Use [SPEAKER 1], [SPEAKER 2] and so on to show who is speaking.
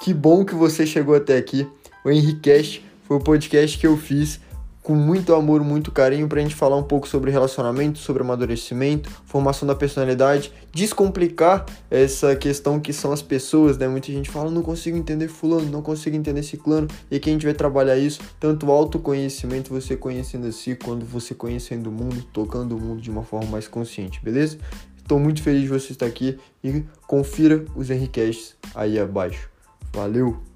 [SPEAKER 1] Que bom que você chegou até aqui. O Henricast foi o podcast que eu fiz com muito amor, muito carinho pra gente falar um pouco sobre relacionamento, sobre amadurecimento, formação da personalidade, descomplicar essa questão que são as pessoas, né? Muita gente fala, não consigo entender fulano, não consigo entender ciclano, e aqui a gente vai trabalhar isso, tanto autoconhecimento, você conhecendo a si, quando você conhecendo o mundo, tocando o mundo de uma forma mais consciente, beleza? Estou muito feliz de você estar aqui e confira os Henricasts aí abaixo. Valeu!